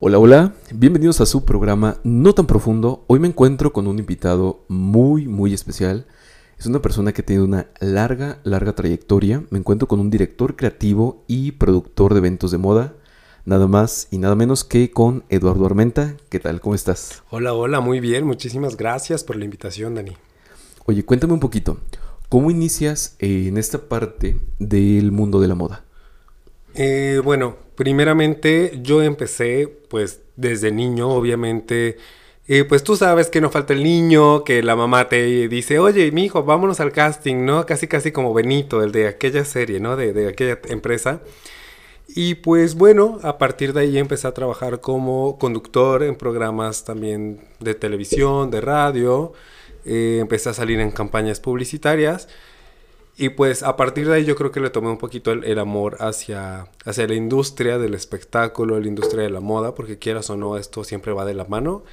Hola, hola, bienvenidos a su programa No tan profundo. Hoy me encuentro con un invitado muy, muy especial. Es una persona que tiene una larga, larga trayectoria. Me encuentro con un director creativo y productor de eventos de moda. Nada más y nada menos que con Eduardo Armenta. ¿Qué tal? ¿Cómo estás? Hola, hola, muy bien. Muchísimas gracias por la invitación, Dani. Oye, cuéntame un poquito. ¿Cómo inicias en esta parte del mundo de la moda? Eh, bueno, primeramente yo empecé pues desde niño, obviamente. Eh, pues tú sabes que no falta el niño, que la mamá te dice, oye, mi hijo, vámonos al casting, ¿no? Casi, casi como Benito, el de aquella serie, ¿no? De, de aquella empresa. Y pues bueno, a partir de ahí empecé a trabajar como conductor en programas también de televisión, de radio. Eh, empecé a salir en campañas publicitarias. Y pues a partir de ahí yo creo que le tomé un poquito el, amor hacia, hacia la industria del espectáculo, la industria de la moda, porque quieras o no, esto siempre va de la mano.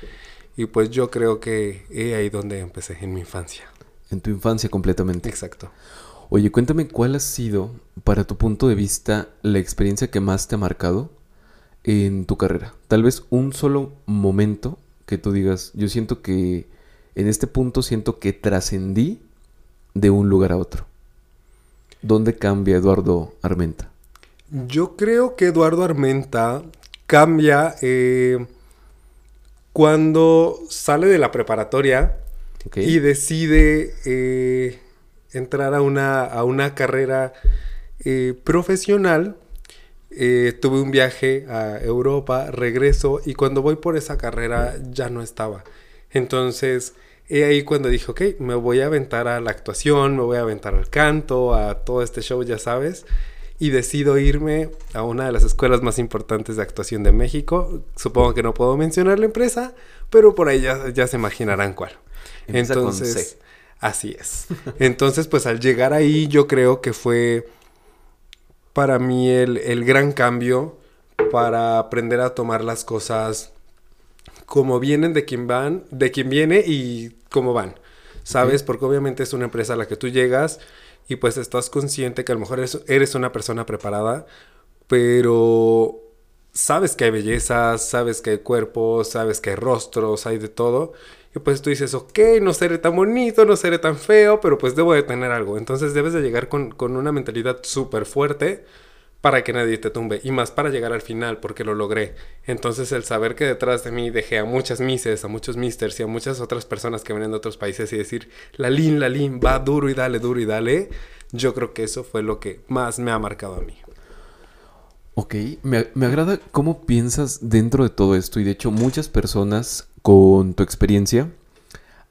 Y pues yo creo que es ahí donde empecé, en mi infancia. En tu infancia completamente. Exacto. Oye, cuéntame cuál ha sido, para tu punto de vista, la experiencia que más te ha marcado en tu carrera. Tal vez un solo momento que tú digas, yo siento que en este punto siento que trascendí de un lugar a otro. ¿Dónde cambia Eduardo Armenta? Yo creo que Eduardo Armenta cambia eh, cuando sale de la preparatoria y decide eh, entrar a una, a una carrera eh, profesional. tuve un viaje a Europa, regreso y cuando voy por esa carrera ya no estaba. Entonces y ahí cuando dije, ok, me voy a aventar a la actuación, me voy a aventar al canto, a todo este show, ya sabes. Y decido irme a una de las escuelas más importantes de actuación de México. Supongo que no puedo mencionar la empresa, pero por ahí ya, se imaginarán cuál. Entonces, así es. Entonces, pues al llegar ahí, yo creo que fue para mí el, el gran cambio para aprender a tomar las cosas como vienen de quien van, de quien viene y cómo van. ¿Sabes? Porque obviamente es una empresa a la que tú llegas y pues estás consciente que a lo mejor eres, una persona preparada, pero sabes que hay bellezas, sabes que hay cuerpos, sabes que hay rostros, hay de todo. Y pues tú dices, ok, no seré tan bonito, no seré tan feo, pero pues debo de tener algo. Entonces debes de llegar con, con una mentalidad súper fuerte para que nadie te tumbe y más para llegar al final porque lo logré. Entonces el saber que detrás de mí dejé a muchas mises, a muchos misters y a muchas otras personas que vienen de otros países y decir, la la lin va duro y dale, duro y dale, yo creo que eso fue lo que más me ha marcado a mí. Ok, me, me agrada cómo piensas dentro de todo esto y de hecho muchas personas con tu experiencia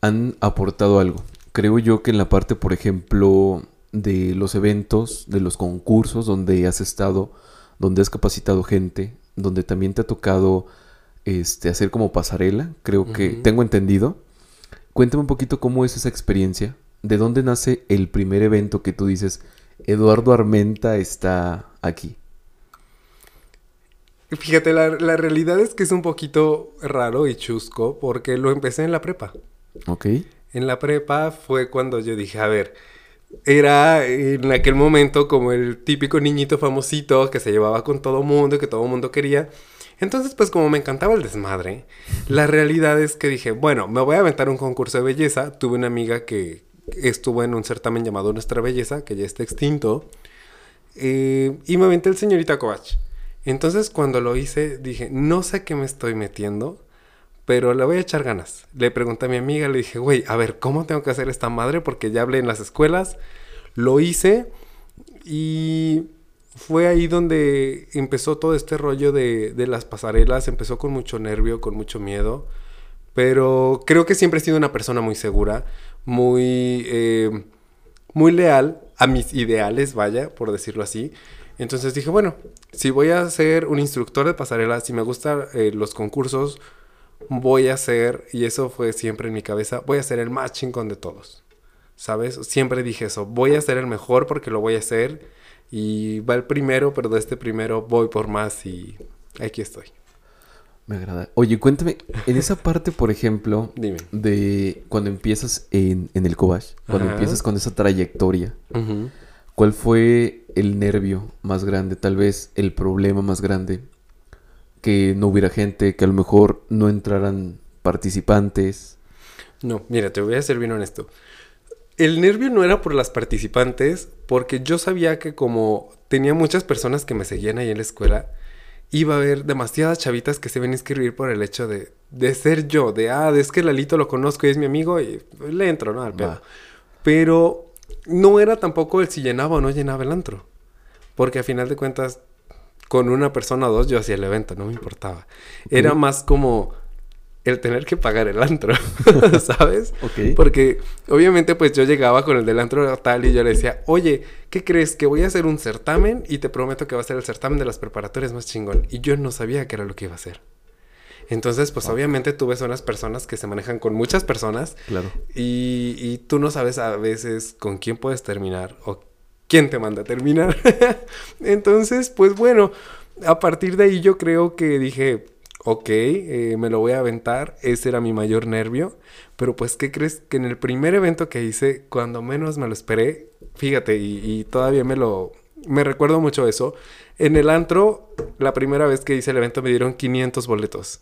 han aportado algo. Creo yo que en la parte, por ejemplo, de los eventos, de los concursos donde has estado, donde has capacitado gente, donde también te ha tocado este, hacer como pasarela, creo que tengo entendido. Cuéntame un poquito cómo es esa experiencia, de dónde nace el primer evento que tú dices, Eduardo Armenta está aquí. Fíjate, la, la realidad es que es un poquito raro y chusco porque lo empecé en la prepa. Ok. En la prepa fue cuando yo dije, a ver, era en aquel momento como el típico niñito famosito que se llevaba con todo mundo y que todo mundo quería. Entonces, pues como me encantaba el desmadre, la realidad es que dije, bueno, me voy a aventar un concurso de belleza. Tuve una amiga que estuvo en un certamen llamado Nuestra Belleza, que ya está extinto, eh, y me aventé el señorita Kovach. Entonces, cuando lo hice, dije, no sé qué me estoy metiendo, pero le voy a echar ganas. Le pregunté a mi amiga, le dije, güey, a ver, ¿cómo tengo que hacer esta madre? Porque ya hablé en las escuelas, lo hice y fue ahí donde empezó todo este rollo de, las pasarelas. Empezó con mucho nervio, con mucho miedo, pero creo que siempre he sido una persona muy segura, muy, eh, muy leal a mis ideales, vaya, por decirlo así. Entonces dije, bueno, si voy a ser un instructor de pasarelas, si me gustan eh, los concursos, voy a ser, y eso fue siempre en mi cabeza, voy a ser el más chingón de todos. ¿Sabes? Siempre dije eso, voy a ser el mejor porque lo voy a hacer y va el primero, pero de este primero voy por más y aquí estoy. Me agrada. Oye, cuéntame, en esa parte, por ejemplo, Dime. de cuando empiezas en, el Cobach, cuando empiezas con esa trayectoria, ¿cuál fue el nervio más grande, tal vez el problema más grande que no hubiera gente, que a lo mejor no entraran participantes. No, mira, te voy a ser bien honesto. El nervio no era por las participantes, porque yo sabía que como tenía muchas personas que me seguían ahí en la escuela, iba a haber demasiadas chavitas que se ven a inscribir por el hecho de, de ser yo, de, ah, es que Lalito lo conozco y es mi amigo y le entro, ¿no? Al pedo. Pero no era tampoco el si llenaba o no llenaba el antro, porque a final de cuentas, con una persona o dos yo hacía el evento, no me importaba. Era más como el tener que pagar el antro, ¿sabes? Ok. Porque obviamente pues yo llegaba con el del antro tal y yo le decía, oye, ¿qué crees? Que voy a hacer un certamen y te prometo que va a ser el certamen de las preparatorias más chingón. Y yo no sabía qué era lo que iba a hacer. Entonces, pues obviamente tú ves unas personas que se manejan con muchas personas. Claro. Y, y tú no sabes a veces con quién puedes terminar o quién te manda a terminar. Entonces, pues bueno, a partir de ahí yo creo que dije, ok, eh, me lo voy a aventar, ese era mi mayor nervio, pero pues, ¿qué crees? Que en el primer evento que hice, cuando menos me lo esperé, fíjate, y, todavía me lo, me recuerdo mucho eso, en el antro, la primera vez que hice el evento me dieron 500 boletos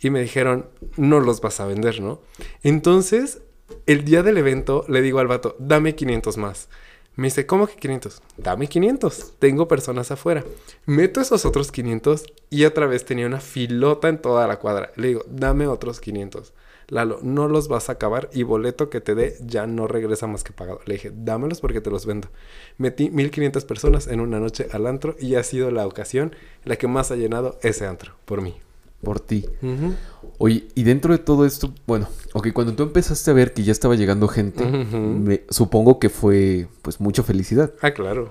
y me dijeron, no los vas a vender, ¿no? Entonces, el día del evento le digo al vato, dame 500 más. Me dice, ¿cómo que 500? Dame 500. Tengo personas afuera. Meto esos otros 500 y otra vez tenía una filota en toda la cuadra. Le digo, dame otros 500. Lalo, no los vas a acabar y boleto que te dé ya no regresa más que pagado. Le dije, dámelos porque te los vendo. Metí 1500 personas en una noche al antro y ha sido la ocasión la que más ha llenado ese antro por mí por ti. Oye, y dentro de todo esto, bueno, ok, cuando tú empezaste a ver que ya estaba llegando gente, me, supongo que fue pues mucha felicidad. Ah, claro.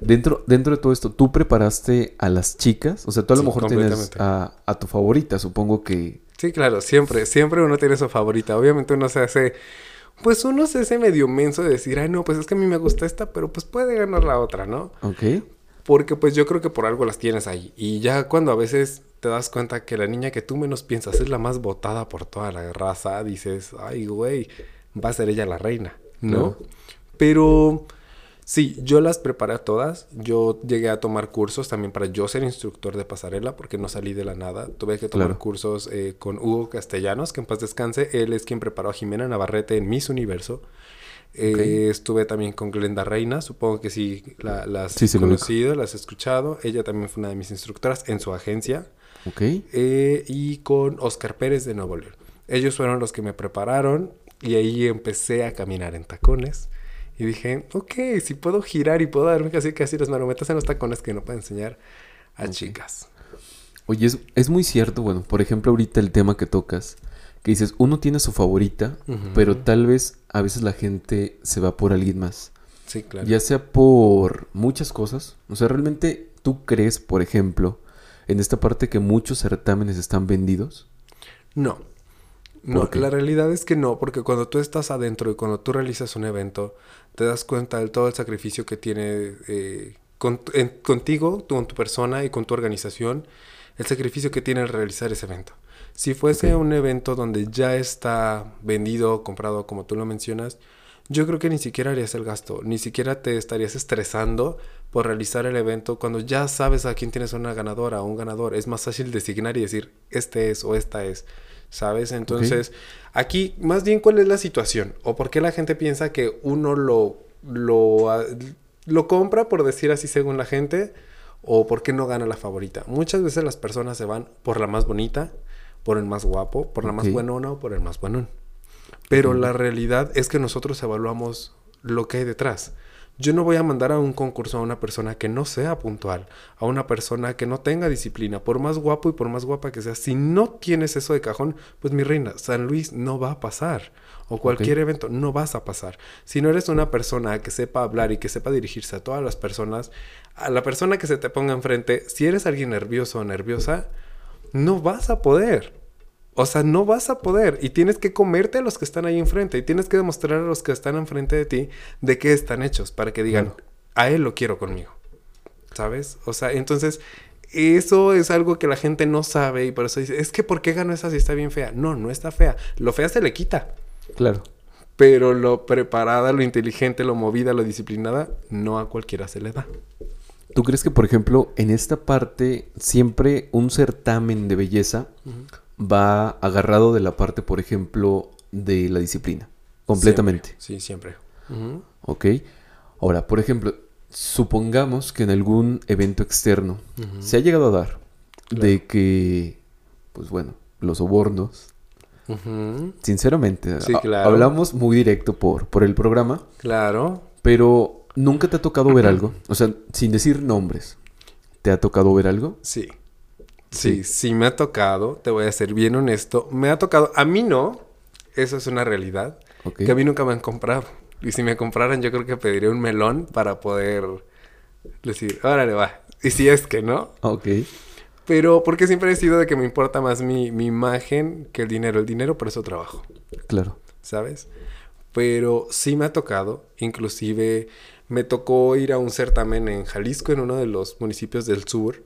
Dentro, dentro de todo esto, ¿tú preparaste a las chicas? O sea, tú a lo mejor tienes a, a, tu favorita, supongo que... Sí, claro, siempre, siempre uno tiene su favorita. Obviamente uno se hace... Pues uno se hace medio menso de decir, ay no, pues es que a mí me gusta esta, pero pues puede ganar la otra, ¿no? Ok. Porque pues yo creo que por algo las tienes ahí. Y ya cuando a veces te das cuenta que la niña que tú menos piensas es la más votada por toda la raza, dices, ay, güey, va a ser ella la reina, ¿no? Pero sí, yo las preparé a todas. Yo llegué a tomar cursos también para yo ser instructor de pasarela, porque no salí de la nada. Tuve que tomar cursos eh, con Hugo Castellanos, que en paz descanse. Él es quien preparó a Jimena Navarrete en Miss Universo. Eh, estuve también con Glenda Reina, supongo que sí la, las sí, conocido, las he escuchado. Ella también fue una de mis instructoras en su agencia. Ok. Eh, y con Oscar Pérez de Nuevo León. Ellos fueron los que me prepararon y ahí empecé a caminar en tacones. Y dije, ok, si puedo girar y puedo darme casi casi las marometas en los tacones que no puedo enseñar a chicas. Oye, es, es, muy cierto, bueno, por ejemplo, ahorita el tema que tocas, que dices, uno tiene su favorita, pero tal vez a veces la gente se va por alguien más. Sí, claro. Ya sea por muchas cosas. O sea, realmente tú crees, por ejemplo, en esta parte que muchos certámenes están vendidos? No. No, la realidad es que no, porque cuando tú estás adentro y cuando tú realizas un evento, te das cuenta de todo el sacrificio que tiene eh, contigo, con tu persona y con tu organización, el sacrificio que tiene el realizar ese evento. Si fuese un evento donde ya está vendido, comprado, como tú lo mencionas, yo creo que ni siquiera harías el gasto, ni siquiera te estarías estresando por realizar el evento cuando ya sabes a quién tienes una ganadora o un ganador. Es más fácil designar y decir, este es o esta es. ¿Sabes? Entonces, aquí, más bien, ¿cuál es la situación? ¿O por qué la gente piensa que uno lo, lo, ah, lo compra, por decir así, según la gente? ¿O por qué no gana la favorita? Muchas veces las personas se van por la más bonita, por el más guapo, por la más buenona o por el más buenón. Pero la realidad es que nosotros evaluamos lo que hay detrás. Yo no voy a mandar a un concurso a una persona que no sea puntual, a una persona que no tenga disciplina, por más guapo y por más guapa que sea. Si no tienes eso de cajón, pues mi reina, San Luis no va a pasar. O cualquier evento, no vas a pasar. Si no eres una persona que sepa hablar y que sepa dirigirse a todas las personas, a la persona que se te ponga enfrente, si eres alguien nervioso o nerviosa, no vas a poder. O sea, no vas a poder y tienes que comerte a los que están ahí enfrente y tienes que demostrar a los que están enfrente de ti de qué están hechos para que digan, a él lo quiero conmigo. ¿Sabes? O sea, entonces eso es algo que la gente no sabe y por eso dice, es que ¿por qué ganó esa si está bien fea? No, no está fea. Lo fea se le quita. Claro. Pero lo preparada, lo inteligente, lo movida, lo disciplinada, no a cualquiera se le da. ¿Tú crees que, por ejemplo, en esta parte siempre un certamen de belleza va agarrado de la parte, por ejemplo, de la disciplina? Completamente. Sí, siempre. Ok. Ahora, por ejemplo, supongamos que en algún evento externo se ha llegado a dar de que, pues bueno, los sobornos. Sinceramente, hablamos muy directo por, por el programa. Claro. Pero nunca te ha tocado ver algo. O sea, sin decir nombres. ¿Te ha tocado ver algo? Sí. Sí, sí, me ha tocado. Te voy a ser bien honesto. Me ha tocado. A mí no. Eso es una realidad. Que a mí nunca me han comprado. Y si me compraran, yo creo que pediría un melón para poder decir, órale, va. Y si es que no. Ok. Pero porque siempre he sido de que me importa más mi, mi imagen que el dinero. El dinero por eso trabajo. Claro. ¿Sabes? Pero sí me ha tocado. Inclusive me tocó ir a un certamen en Jalisco, en uno de los municipios del sur.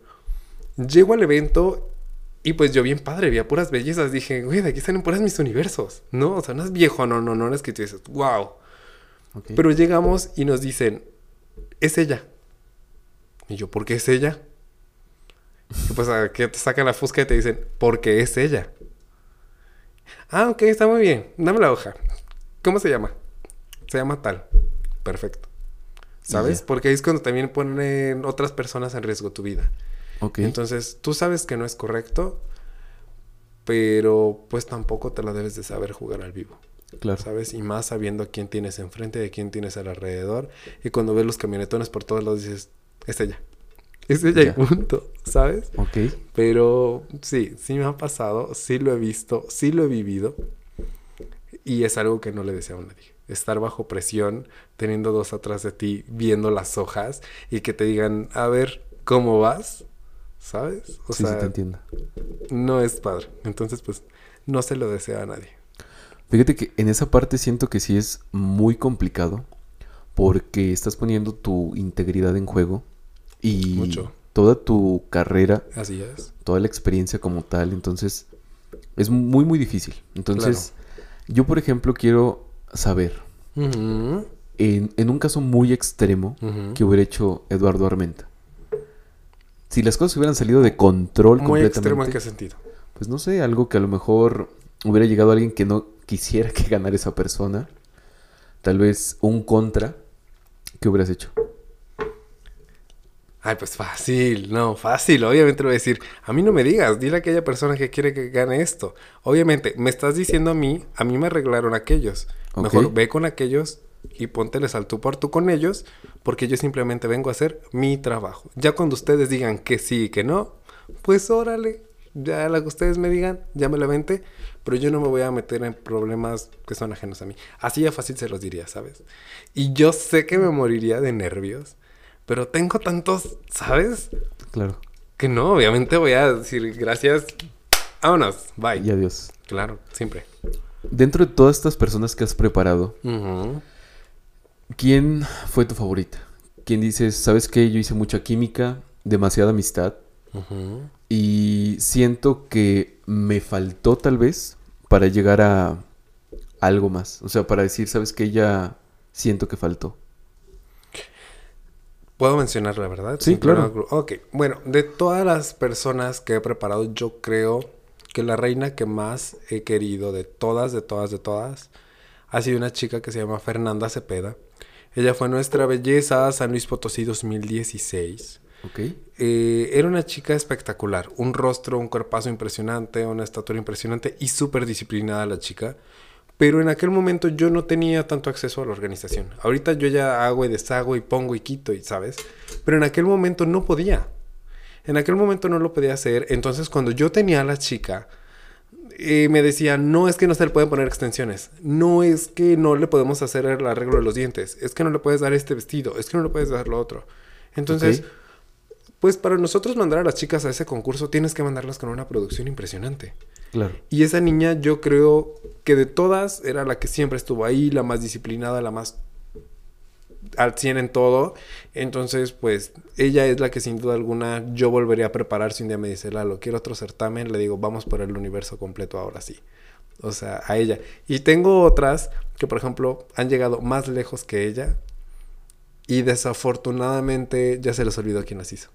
Llego al evento y pues yo bien padre, vi puras bellezas. Dije, güey, de aquí salen puras mis universos. No, o sea, no es viejo, no, no, no, no es que tú dices, wow. Pero llegamos y nos dicen, es ella. Y yo, ¿por qué es ella? Y pues a que te sacan la fusca y te dicen, porque es ella. Ah, ok, está muy bien. Dame la hoja. ¿Cómo se llama? Se llama tal. Perfecto. ¿Sabes? Porque ahí es cuando también ponen otras personas en riesgo tu vida. Entonces, tú sabes que no es correcto, pero pues tampoco te la debes de saber jugar al vivo. Claro. ¿Sabes? Y más sabiendo a quién tienes enfrente, de quién tienes alrededor. Y cuando ves los camionetones por todos lados dices, es ella. Es ella y punto, ¿sabes? Ok. Pero sí, sí me ha pasado, sí lo he visto, sí lo he vivido. Y es algo que no le deseo a nadie. Estar bajo presión, teniendo dos atrás de ti, viendo las hojas y que te digan, a ver, ¿cómo vas? ¿Sabes? O sí, sea, sí te entiendo. No es padre. Entonces, pues, no se lo desea a nadie. Fíjate que en esa parte siento que sí es muy complicado porque estás poniendo tu integridad en juego y Mucho. toda tu carrera, así es, toda la experiencia como tal, entonces es muy muy difícil. Entonces, yo por ejemplo quiero saber en, en, un caso muy extremo que hubiera hecho Eduardo Armenta. Si las cosas hubieran salido de control muy completamente. extremo en qué sentido? Pues no sé, algo que a lo mejor hubiera llegado alguien que no quisiera que ganara esa persona, tal vez un contra, ¿qué hubieras hecho? Ay, pues fácil, no, fácil. Obviamente le voy a decir, a mí no me digas, dile a aquella persona que quiere que gane esto. Obviamente, me estás diciendo a mí, a mí me arreglaron aquellos. Mejor ve con aquellos y pónteles al tú por tú con ellos, porque yo simplemente vengo a hacer mi trabajo. Ya cuando ustedes digan que sí y que no, pues órale, ya lo que ustedes me digan, ya me la vente, pero yo no me voy a meter en problemas que son ajenos a mí. Así de fácil se los diría, ¿sabes? Y yo sé que me moriría de nervios, pero tengo tantos, ¿sabes? Claro. Que no, obviamente voy a decir gracias, vámonos, bye. Y adiós. Claro, siempre. Dentro de todas estas personas que has preparado, ¿quién fue tu favorita? ¿Quién dices, sabes qué? Yo hice mucha química, demasiada amistad. Y siento que me faltó tal vez para llegar a algo más. O sea, para decir, ¿sabes qué? Ya siento que faltó. ¿Puedo mencionar la verdad? Sí, claro. Ok, bueno, de todas las personas que he preparado, yo creo que la reina que más he querido de todas, de todas, de todas, ha sido una chica que se llama Fernanda Cepeda. Ella fue nuestra belleza San Luis Potosí 2016. Eh, era una chica espectacular, un rostro, un cuerpazo impresionante, una estatura impresionante y súper disciplinada la chica. Pero en aquel momento yo no tenía tanto acceso a la organización. Ahorita yo ya hago y deshago y pongo y quito y sabes. Pero en aquel momento no podía. En aquel momento no lo podía hacer. Entonces cuando yo tenía a la chica, eh, me decía, no es que no se le pueden poner extensiones. No es que no le podemos hacer el arreglo de los dientes. Es que no le puedes dar este vestido. Es que no le puedes dar lo otro. Entonces pues para nosotros mandar a las chicas a ese concurso tienes que mandarlas con una producción impresionante. Claro. Y esa niña yo creo que de todas era la que siempre estuvo ahí, la más disciplinada, la más al 100 en todo. Entonces, pues ella es la que sin duda alguna yo volvería a preparar si un día me dice, Lalo, quiero otro certamen, le digo, vamos por el universo completo ahora sí. O sea, a ella. Y tengo otras que, por ejemplo, han llegado más lejos que ella Y desafortunadamente ya se les olvidó quién las hizo.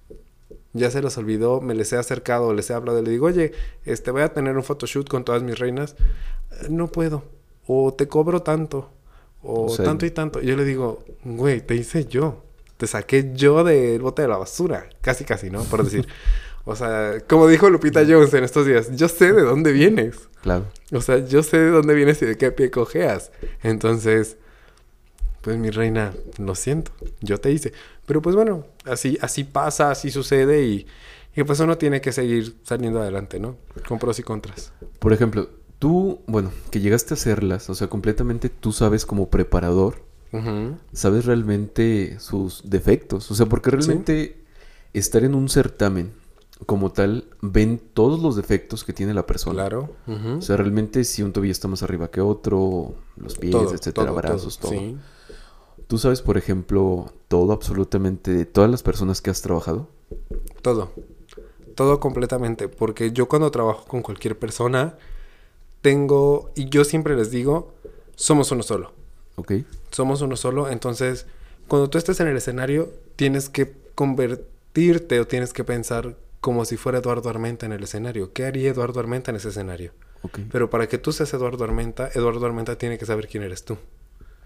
Ya se les olvidó, me les he acercado, les he hablado, le digo, oye, este, voy a tener un photoshoot con todas mis reinas. No puedo. O te cobro tanto. O, tanto y tanto. Y yo le digo, güey, te hice yo. Te saqué yo del bote de la basura. Casi, casi, ¿no? Por decir. o sea, como dijo Lupita Jones en estos días, yo sé de dónde vienes. Claro. O sea, yo sé de dónde vienes y de qué pie cojeas. Entonces, pues mi reina, lo siento, yo te hice. Pero pues bueno, así, así pasa, así sucede y, y pues uno tiene que seguir saliendo adelante, ¿no? Con pros y contras. Por ejemplo, tú, bueno, que llegaste a hacerlas, o sea, completamente tú sabes como preparador, sabes realmente sus defectos, o sea, porque realmente estar en un certamen como tal, ven todos los defectos que tiene la persona. Claro. O sea, realmente si un tobillo está más arriba que otro, los pies, etcétera, brazos, todo. Sí. ¿Tú sabes, por ejemplo, todo absolutamente de todas las personas que has trabajado? Todo. Todo completamente. Porque yo cuando trabajo con cualquier persona, tengo, y yo siempre les digo, somos uno solo. Ok. Somos uno solo. Entonces, cuando tú estés en el escenario, tienes que convertirte o tienes que pensar como si fuera Eduardo Armenta en el escenario. ¿Qué haría Eduardo Armenta en ese escenario? Okay. Pero para que tú seas Eduardo Armenta, Eduardo Armenta tiene que saber quién eres tú.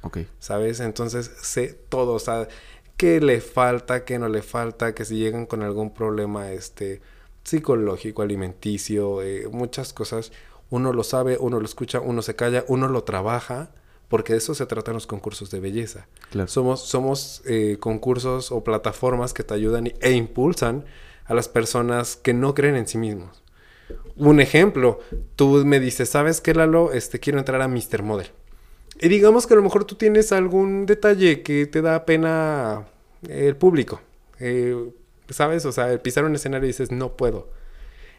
Ok. ¿Sabes? Entonces sé todo, o sea, qué le falta, qué no le falta, que si llegan con algún problema este, psicológico, alimenticio, eh, muchas cosas, uno lo sabe, uno lo escucha, uno se calla, uno lo trabaja, porque de eso se tratan los concursos de belleza. Claro. Somos, somos eh, concursos o plataformas que te ayudan e impulsan a las personas que no creen en sí mismos. Un ejemplo, tú me dices, ¿sabes qué, Lalo? Este, quiero entrar a Mr. Model. Y digamos que a lo mejor tú tienes algún detalle que te da pena el público. Eh, ¿Sabes? O sea, pisar un escenario y dices, no puedo.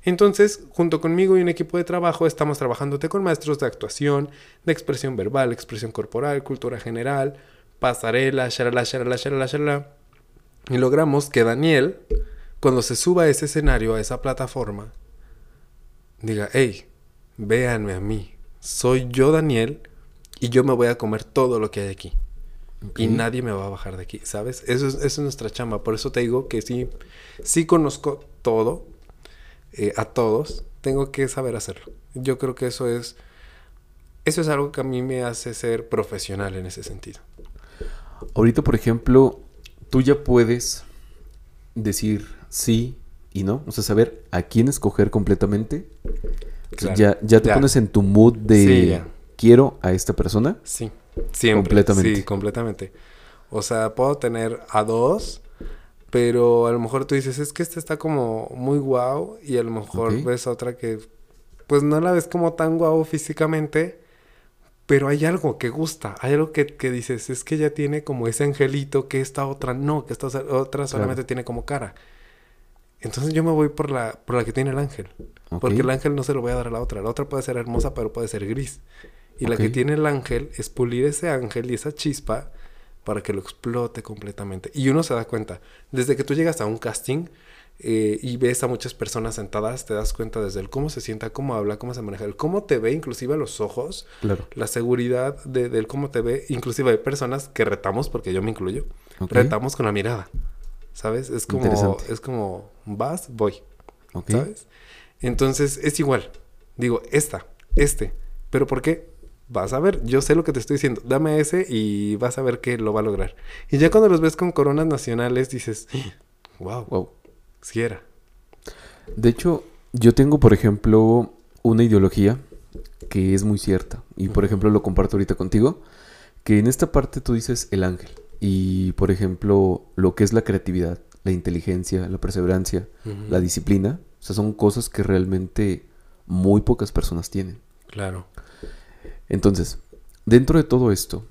Entonces, junto conmigo y un equipo de trabajo, estamos trabajándote con maestros de actuación, de expresión verbal, expresión corporal, cultura general, pasarela, shalala, shalala, shalala, shalala. Y logramos que Daniel, cuando se suba a ese escenario, a esa plataforma, diga, hey, véanme a mí. Soy yo, Daniel, y yo me voy a comer todo lo que hay aquí. Y nadie me va a bajar de aquí, ¿sabes? Eso es, eso es nuestra chamba. Por eso te digo que sí, sí conozco todo, eh, a todos. Tengo que saber hacerlo. Yo creo que eso es, eso es algo que a mí me hace ser profesional en ese sentido. Ahorita, por ejemplo, tú ya puedes decir sí y no. O sea, saber a quién escoger completamente. ya, ya te pones en tu mood de quiero a esta persona. Sí, siempre. Completamente. Sí, completamente. O sea, puedo tener a dos, pero a lo mejor tú dices, es que esta está como muy guau y a lo mejor ves otra que pues no la ves como tan guau físicamente, pero hay algo que gusta, hay algo que, dices, es que ella tiene como ese angelito que esta otra no, que esta otra solamente tiene como cara. Entonces yo me voy por la, por la que tiene el ángel. Porque el ángel no se lo voy a dar a la otra. La otra puede ser hermosa, pero puede ser gris. Y la que tiene el ángel es pulir ese ángel y esa chispa para que lo explote completamente. Y uno se da cuenta, desde que tú llegas a un casting eh, y ves a muchas personas sentadas, te das cuenta desde el cómo se sienta, cómo habla, cómo se maneja, el cómo te ve, inclusive a los ojos, la seguridad de, del cómo te ve. Inclusive hay personas que retamos, porque yo me incluyo, retamos con la mirada. ¿Sabes? Es como, es como, vas, voy. ¿Sabes? Entonces es igual. Digo, esta, este. ¿Pero por qué? Vas a ver, yo sé lo que te estoy diciendo, dame ese y vas a ver que lo va a lograr. Y ya cuando los ves con coronas nacionales dices, wow, wow, si era. De hecho, yo tengo, por ejemplo, una ideología que es muy cierta. Y por ejemplo, lo comparto ahorita contigo. Que en esta parte tú dices el ángel. Y por ejemplo, lo que es la creatividad, la inteligencia, la perseverancia, la disciplina. O sea, son cosas que realmente muy pocas personas tienen. Claro. Entonces, dentro de todo esto,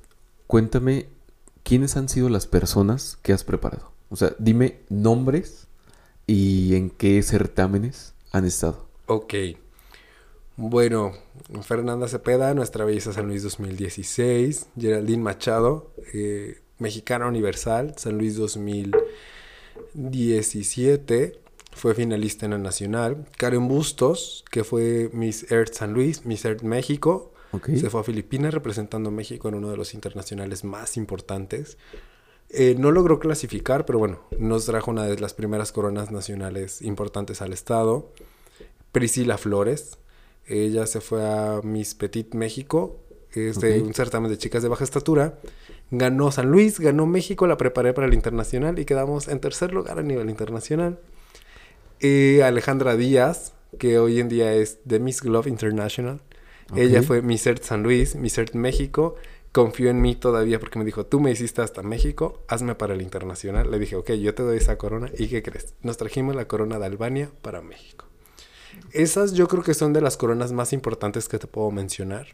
cuéntame quiénes han sido las personas que has preparado. O sea, dime nombres y en qué certámenes han estado. Ok. Bueno, Fernanda Cepeda, Nuestra Belleza San Luis 2016. Geraldine Machado, eh, Mexicana Universal, San Luis 2017. Fue finalista en la Nacional. Karen Bustos, que fue Miss Earth San Luis, Miss Earth México. Se fue a Filipinas representando a México en uno de los internacionales más importantes. Eh, no logró clasificar, pero bueno, nos trajo una de las primeras coronas nacionales importantes al estado. Priscila Flores, ella se fue a Miss Petit México, es de un certamen de chicas de baja estatura. Ganó San Luis, ganó México, la preparé para el internacional y quedamos en tercer lugar a nivel internacional. Eh, Alejandra Díaz, que hoy en día es de Miss Glove International. Ella fue Miss Earth San Luis, Miss Earth México. Confió en mí todavía porque me dijo, tú me hiciste hasta México, hazme para el internacional. Le dije, ok, yo te doy esa corona. ¿Y qué crees? Nos trajimos la corona de Albania para México. Esas yo creo que son de las coronas más importantes que te puedo mencionar.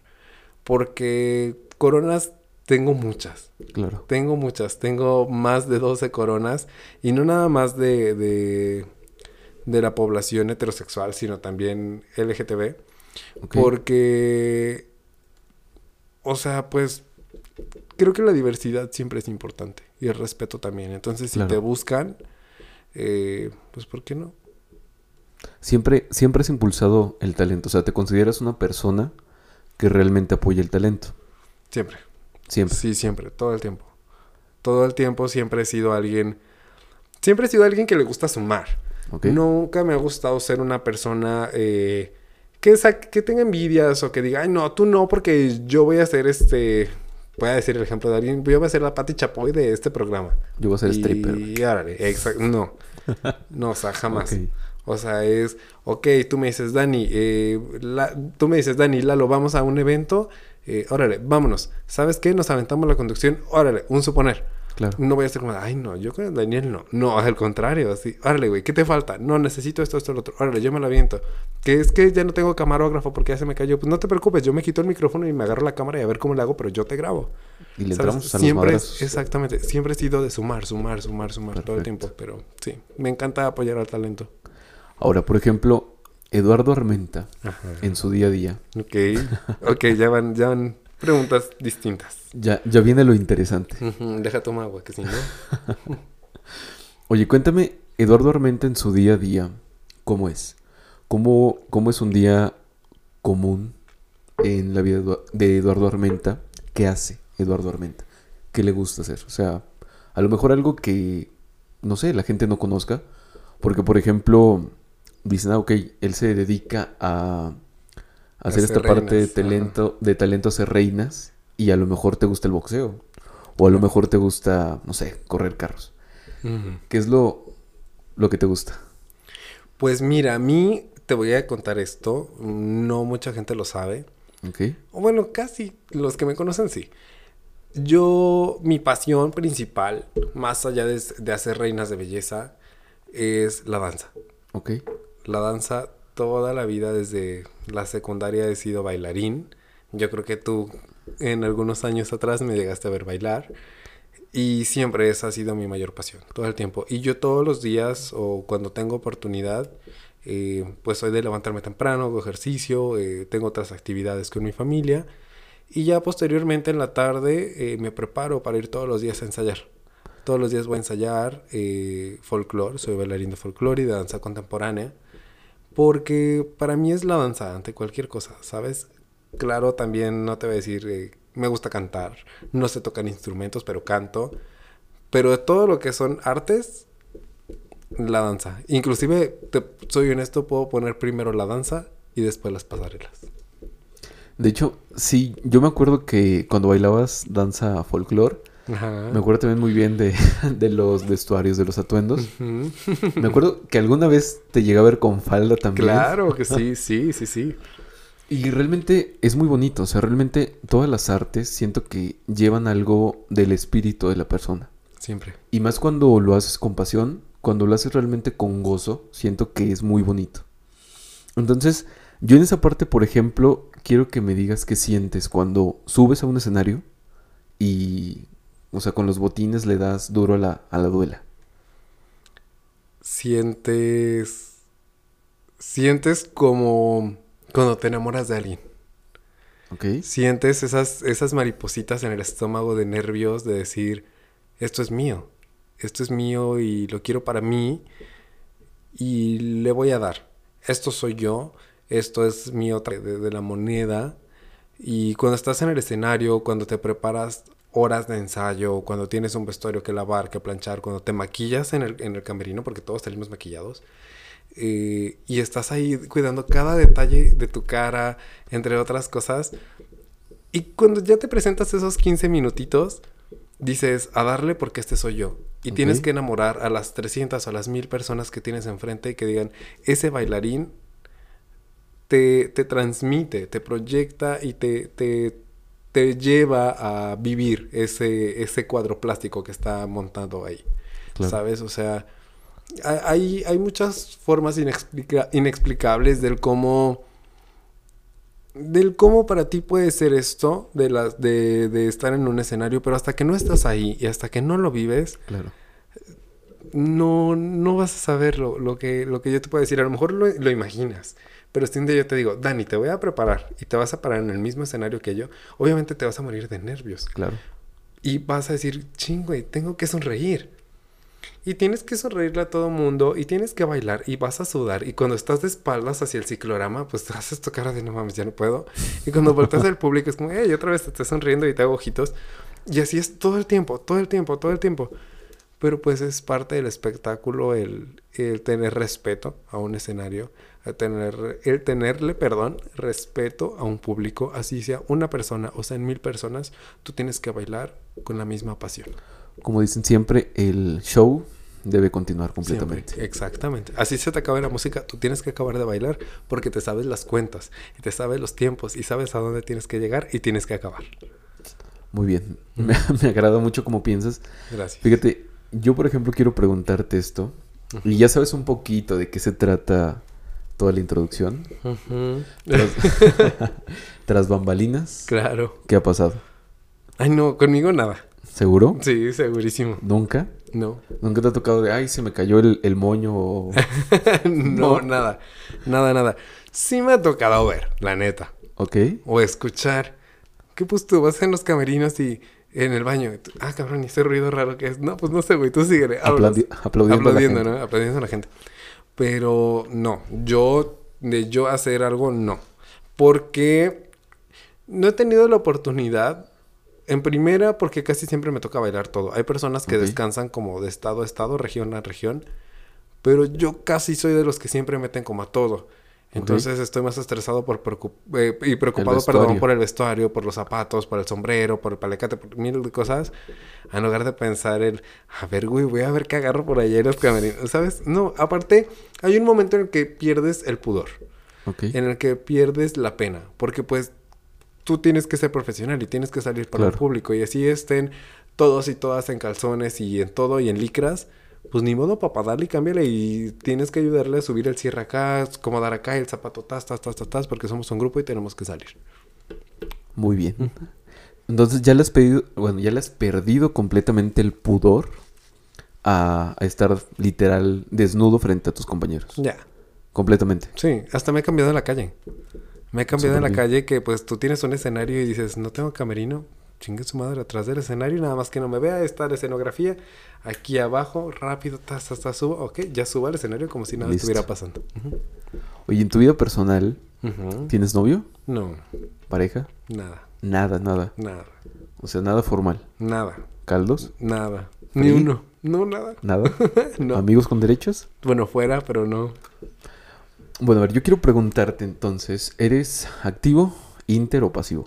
Porque coronas tengo muchas. Claro. Tengo muchas. Tengo más de 12 coronas. Y no nada más de, de, de la población heterosexual, sino también LGTB. Porque, o sea, pues creo que la diversidad siempre es importante y el respeto también. Entonces, si te buscan, eh, pues ¿por qué no? Siempre, siempre has impulsado el talento. O sea, ¿te consideras una persona que realmente apoya el talento? Siempre. Siempre. Sí, siempre, todo el tiempo. Todo el tiempo siempre he sido alguien. Siempre he sido alguien que le gusta sumar. Nunca me ha gustado ser una persona eh, que, que tenga envidias o que diga, ay, no, tú no, porque yo voy a ser este. Voy a decir el ejemplo de alguien. Yo voy a ser la Pati Chapoy de este programa. Yo voy a ser stripper. Y exacto. No. No, o sea, jamás. O sea, es, ok, tú me dices, Dani, eh, tú me dices, Dani, Lalo, vamos a un evento, eh, órale, vámonos. ¿Sabes qué? Nos aventamos la conducción, órale, un suponer. Claro. No voy a ser como, ay, no, yo con Daniel no. No, al contrario, así, órale, güey, ¿qué te falta? No, necesito esto, esto, lo otro. Órale, yo me lo aviento. Que es que ya no tengo camarógrafo porque ya se me cayó. Pues no te preocupes, yo me quito el micrófono y me agarro la cámara y a ver cómo le hago, pero yo te grabo. Y le entramos a Siempre, los exactamente, siempre he sido de sumar, sumar, sumar, sumar todo el tiempo. Pero sí, me encanta apoyar al talento. Ahora, por ejemplo, Eduardo Armenta, en su día a día. Ok, ok, ya van, ya van preguntas distintas. Ya, ya viene lo interesante. Deja tomar agua, que si no. Oye, cuéntame, Eduardo Armenta en su día a día, ¿cómo es? ¿Cómo, cómo es un día común en la vida de Eduardo Armenta? ¿Qué hace Eduardo Armenta? ¿Qué le gusta hacer? O sea, a lo mejor algo que, no sé, la gente no conozca. Porque, por ejemplo, dicen, ah, ok, él se dedica a, hacer esta parte de talento, de talento a ser reinas y a lo mejor te gusta el boxeo o a lo mejor te gusta, no sé, correr carros. ¿Qué es lo, lo que te gusta? Pues mira, a mí te voy a contar esto, no mucha gente lo sabe. Ok. O bueno, casi los que me conocen sí. Yo, mi pasión principal, más allá de, de hacer reinas de belleza, es la danza. Ok la danza toda la vida desde la secundaria he sido bailarín. Yo creo que tú en algunos años atrás me llegaste a ver bailar. Y siempre esa ha sido mi mayor pasión, todo el tiempo. Y yo todos los días o cuando tengo oportunidad, eh, pues soy de levantarme temprano, hago ejercicio, eh, tengo otras actividades con mi familia. Y ya posteriormente en la tarde eh, me preparo para ir todos los días a ensayar. Todos los días voy a ensayar folclore, soy bailarín de folclore y de danza contemporánea porque para mí es la danza ante cualquier cosa, ¿sabes? Claro, también no te voy a decir, eh, me gusta cantar, no sé tocar instrumentos, pero canto. Pero todo lo que son artes, la danza. Inclusive, te soy honesto, puedo poner primero la danza y después las pasarelas. De hecho, sí, yo me acuerdo que cuando bailabas danza folclore, me acuerdo también muy bien de, los vestuarios, de los atuendos. Me acuerdo que alguna vez te llegué a ver con falda también. Claro que sí, sí, sí, sí. Y realmente es muy bonito, o sea, realmente todas las artes siento que llevan algo del espíritu de la persona. Siempre. Y más cuando lo haces con pasión, cuando lo haces realmente con gozo, siento que es muy bonito. Entonces, yo en esa parte, por ejemplo, quiero que me digas qué sientes cuando subes a un escenario y o sea, con los botines le das duro a la, a la duela. Sientes. Sientes como cuando te enamoras de alguien. Ok. Sientes esas, esas maripositas en el estómago de nervios de decir: Esto es mío. Esto es mío y lo quiero para mí. Y le voy a dar. Esto soy yo. Esto es otra de, de la moneda. Y cuando estás en el escenario, cuando te preparas horas de ensayo, cuando tienes un vestuario que lavar, que planchar, cuando te maquillas en el, en el camerino, porque todos salimos maquillados, eh, y estás ahí cuidando cada detalle de tu cara, entre otras cosas. Y cuando ya te presentas esos 15 minutitos, dices, a darle porque este soy yo. Y tienes que enamorar a las 300 o a las 1000 personas que tienes enfrente y que digan, ese bailarín te, te transmite, te proyecta y te, te, te, lleva a vivir ese, ese cuadro plástico que está montado ahí. ¿Sabes? O sea, hay, hay muchas formas inexplicables del cómo del cómo para ti puede ser esto de, las de, de, estar en un escenario, pero hasta que no estás ahí y hasta que no lo vives, claro. no, no vas a saber lo, que, lo que yo te puedo decir. A lo mejor lo, lo imaginas, pero día yo te digo, Dani, te voy a preparar y te vas a parar en el mismo escenario que yo, obviamente te vas a morir de nervios. Claro. Y vas a decir, ching, tengo que sonreír. Y tienes que sonreírle a todo mundo y tienes que bailar y vas a sudar. Y cuando estás de espaldas hacia el ciclorama, pues te haces tu cara de no mames, ya no puedo. Y cuando volteas al público es como, hey, otra vez te estoy sonriendo y te hago ojitos. Y así es todo el tiempo, todo el tiempo, todo el tiempo. Pero pues es parte del espectáculo el, el tener respeto a un escenario, tener, el tenerle, perdón, respeto a un público, así sea una persona o sea en mil personas, tú tienes que bailar con la misma pasión como dicen siempre, el show debe continuar completamente. exactamente. Así se te acaba la música, tú tienes que acabar de bailar porque te sabes las cuentas y te sabes los tiempos y sabes a dónde tienes que llegar y tienes que acabar. Muy bien. Me, agrada mucho cómo piensas. Gracias. Fíjate, yo por ejemplo quiero preguntarte esto y ya sabes un poquito de qué se trata toda la introducción. tras bambalinas. Claro. ¿Qué ha pasado? Ay, no, conmigo nada. ¿Seguro? Sí, segurísimo. ¿Nunca? No. ¿Nunca te ha tocado de, ay, se me cayó el, moño? no, nada. Nada, nada. Sí me ha tocado ver, la neta. Ok. O escuchar. ¿Qué pues tú vas en los camerinos y en el baño? ah, cabrón, ¿y ese ruido raro que es? No, pues no sé, güey, tú síguele. aplaudiendo. Aplaudiendo, ¿no? Aplaudiendo a la gente. Pero no, yo, de yo hacer algo, no. Porque no he tenido la oportunidad en primera, porque casi siempre me toca bailar todo. Hay personas que descansan como de estado a estado, región a región. Pero yo casi soy de los que siempre meten como a todo. Entonces estoy más estresado por eh, y preocupado, perdón, por el vestuario, por los zapatos, por el sombrero, por el palecate, por mil cosas, en lugar de pensar en, a ver, güey, voy a ver qué agarro por allá en los camerinos, ¿sabes? No, aparte, hay un momento en el que pierdes el pudor. En el que pierdes la pena, porque pues tú tienes que ser profesional y tienes que salir para el público. Y así estén todos y todas en calzones y en todo y en licras, pues ni modo para darle y cámbiale y tienes que ayudarle a subir el cierre acá, acomodar acá el zapato tas, tas, tas, tas, tas, porque somos un grupo y tenemos que salir. Muy bien. Entonces ya le has pedido, bueno, ya le has perdido completamente el pudor a, a estar literal desnudo frente a tus compañeros. Ya. Completamente. Sí, hasta me he cambiado en la calle. Me he cambiado en la calle que pues tú tienes un escenario y dices, no tengo camerino, chingue su madre atrás del escenario, nada más que no me vea, está la escenografía, aquí abajo, rápido, subo, ok, ya subo al escenario como si nada estuviera pasando. Oye, en tu vida personal, ¿tienes novio? No. ¿Pareja? Nada. Nada, nada. Nada. O sea, nada formal. Nada. ¿Caldos? Nada. Ni uno. No, nada. ¿Nada? ¿Amigos con derechos? Bueno, fuera, pero no. Bueno, a ver, yo quiero preguntarte entonces, ¿eres activo, inter o pasivo?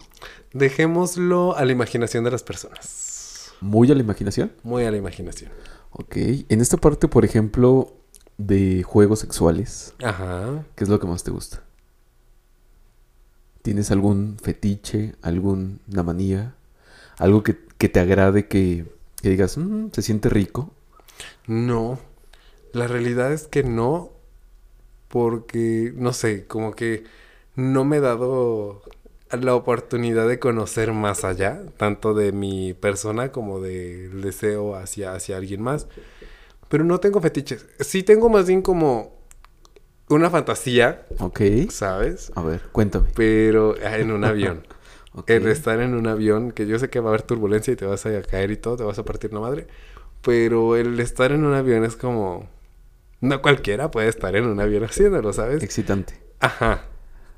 Dejémoslo a la imaginación de las personas. ¿Muy a la imaginación? Muy a la imaginación. Ok. En esta parte, por ejemplo, de juegos sexuales. Ajá. ¿Qué es lo que más te gusta? ¿Tienes algún fetiche, alguna manía? ¿Algo que, te agrade, que, que digas, mm, se siente rico? No. La realidad es que no, porque, no sé, como que no me he dado la oportunidad de conocer más allá, tanto de mi persona como del deseo hacia, hacia alguien más. Pero no tengo fetiches. Sí tengo más bien como una fantasía. Ok. ¿Sabes? A ver, cuéntame. Pero ah, en un avión. El estar en un avión, que yo sé que va a haber turbulencia y te vas a caer y todo, te vas a partir la madre. Pero el estar en un avión es como no cualquiera puede estar en un avión haciéndolo, ¿sabes? Excitante. Ajá.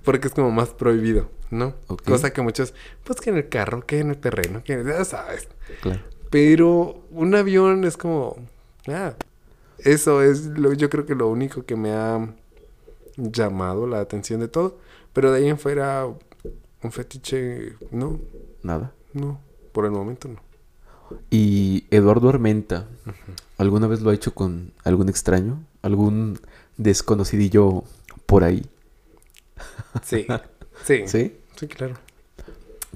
Porque es como más prohibido, ¿no? Cosa que muchos, pues que en el carro, que en el terreno, que ya sabes. Claro. Pero un avión es como, ah, eso es lo, yo creo que lo único que me ha llamado la atención de todo. Pero de ahí en fuera, un fetiche, no. Nada. No, por el momento no. Y Eduardo Armenta, ¿alguna vez lo ha hecho con algún extraño? ¿Algún desconocidillo por ahí? Sí, sí. ¿Sí? Sí, claro.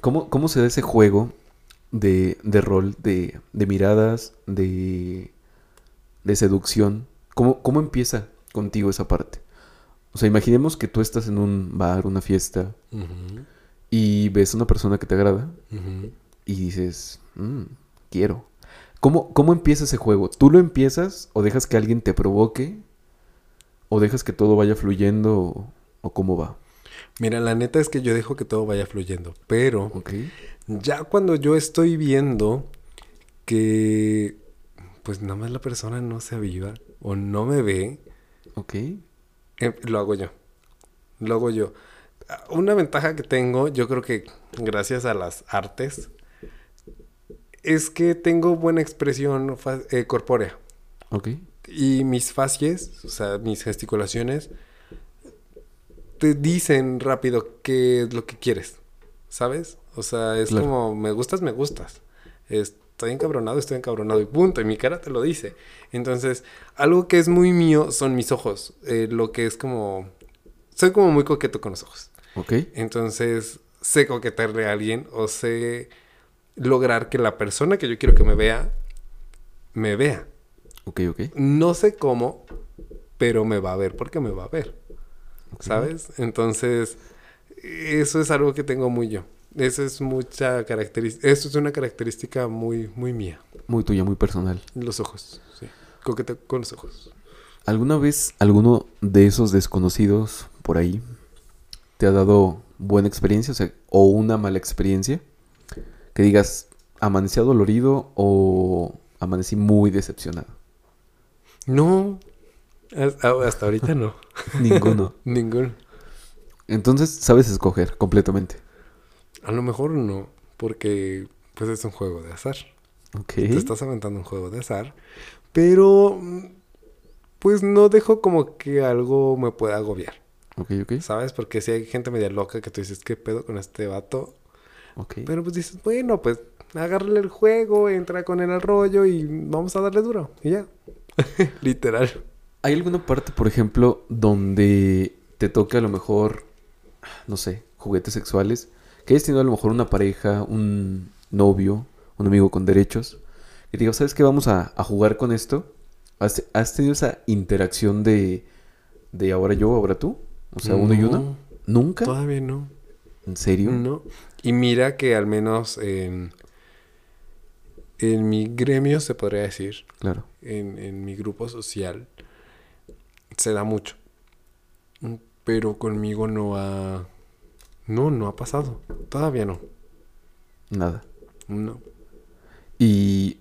¿Cómo, cómo se da ese juego de, de rol, de, de, miradas, de, de seducción? ¿Cómo, ¿Cómo empieza contigo esa parte? O sea, imaginemos que tú estás en un bar, una fiesta, y ves a una persona que te agrada, y dices, mm, quiero. ¿Cómo, ¿Cómo empieza ese juego? ¿Tú lo empiezas o dejas que alguien te provoque? ¿O dejas que todo vaya fluyendo? ¿O, cómo va? Mira, la neta es que yo dejo que todo vaya fluyendo. Pero ya cuando yo estoy viendo que pues nada más la persona no se aviva o no me ve. Ok. Em, lo hago yo. Lo hago yo. Una ventaja que tengo, yo creo que gracias a las artes, es que tengo buena expresión eh, corpórea. Ok. Y mis facies, o sea, mis gesticulaciones, te dicen rápido qué es lo que quieres. ¿Sabes? O sea, es como, me gustas, me gustas. Estoy encabronado, estoy encabronado y punto. Y mi cara te lo dice. Entonces, algo que es muy mío son mis ojos. Eh, lo que es como... Soy como muy coqueto con los ojos. Ok. Entonces, sé coquetarle a alguien o sé lograr que la persona que yo quiero que me vea, me vea. Ok, ok. No sé cómo, pero me va a ver porque me va a ver. ¿Sabes? Entonces, eso es algo que tengo muy yo. Eso es mucha característica. Eso es una característica muy, muy mía. Muy tuya, muy personal. Los ojos, sí. Con los ojos. ¿Alguna vez alguno de esos desconocidos por ahí te ha dado buena experiencia o, sea, o una mala experiencia? que digas, amanecí dolorido o amanecí muy decepcionado? No, hasta ahorita no. Ninguno. Ninguno. Entonces sabes escoger completamente. A lo mejor no, porque pues es un juego de azar. Ok. Te estás aventando un juego de azar, pero pues no dejo como que algo me pueda agobiar. Ok, ok. ¿Sabes? Porque si hay gente media loca que tú dices, ¿qué pedo con este vato? Pero pues dices, bueno, pues agárrale el juego, entra con el rollo y vamos a darle duro. Y ya. Literal. ¿Hay alguna parte, por ejemplo, donde te toque a lo mejor, no sé, juguetes sexuales? Que hayas tenido a lo mejor una pareja, un novio, un amigo con derechos. Y digo, ¿sabes qué? Vamos a, jugar con esto. ¿Has, tenido esa interacción de, de ahora yo, ahora tú? O sea, uno y uno. ¿Nunca? Todavía no. ¿En serio? No. Y mira que al menos en, en mi gremio, se podría decir, claro. en, en mi grupo social, se da mucho. Pero conmigo no ha... No, no ha pasado. Todavía no. Nada. No. Y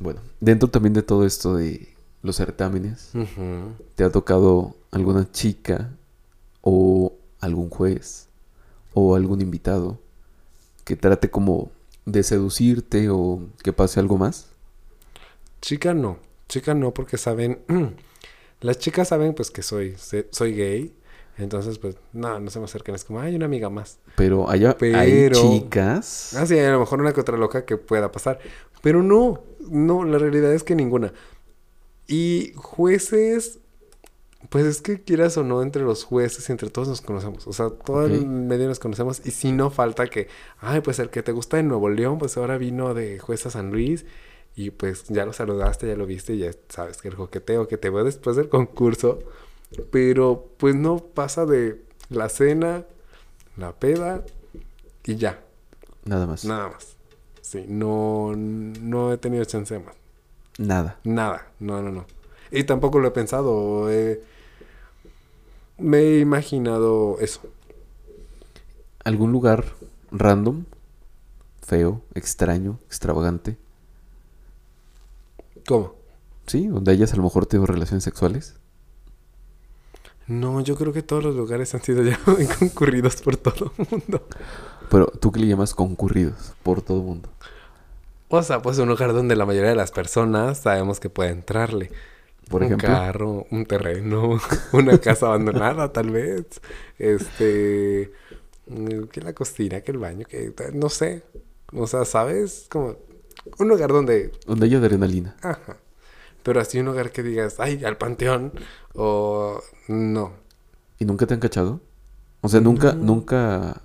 bueno, dentro también de todo esto de los certámenes, ¿te ha tocado alguna chica o algún juez o algún invitado que trate como de seducirte o que pase algo más? Chica no, chica no porque saben, las chicas saben pues que soy, soy gay, entonces pues no, no se me acercan, es como, hay una amiga más. Pero allá hay chicas. Ah, sí, a lo mejor una que otra loca que pueda pasar, pero no, no, la realidad es que ninguna. Y jueces, pues es que quieras o no, entre los jueces entre todos nos conocemos. O sea, todo el medio nos conocemos. Y si no falta que, ay, pues el que te gusta de Nuevo León, pues ahora vino de juez a San Luis. Y pues ya lo saludaste, ya lo viste, ya sabes que el coqueteo que te veo después del concurso. Pero pues no pasa de la cena, la peda y ya. Nada más. Nada más. Sí, no, no he tenido chance más. Nada. Nada, no, no, no. Y tampoco lo he pensado. Eh, me he imaginado eso. ¿Algún lugar random? Feo, extraño, extravagante. ¿Cómo? Sí, donde hayas a lo mejor tenido relaciones sexuales. No, yo creo que todos los lugares han sido ya concurridos por todo el mundo. Pero tú qué le llamas concurridos por todo el mundo. O sea, pues un lugar donde la mayoría de las personas sabemos que puede entrarle. Por ejemplo. Un carro, un terreno, una casa abandonada, tal vez. Este. Que la cocina, que el baño, que. No sé. O sea, ¿sabes? Como. Un lugar donde. Donde hay adrenalina. Ajá. Pero así un lugar que digas, ay, al panteón. O. No. ¿Y nunca te han cachado? O sea, nunca, nunca.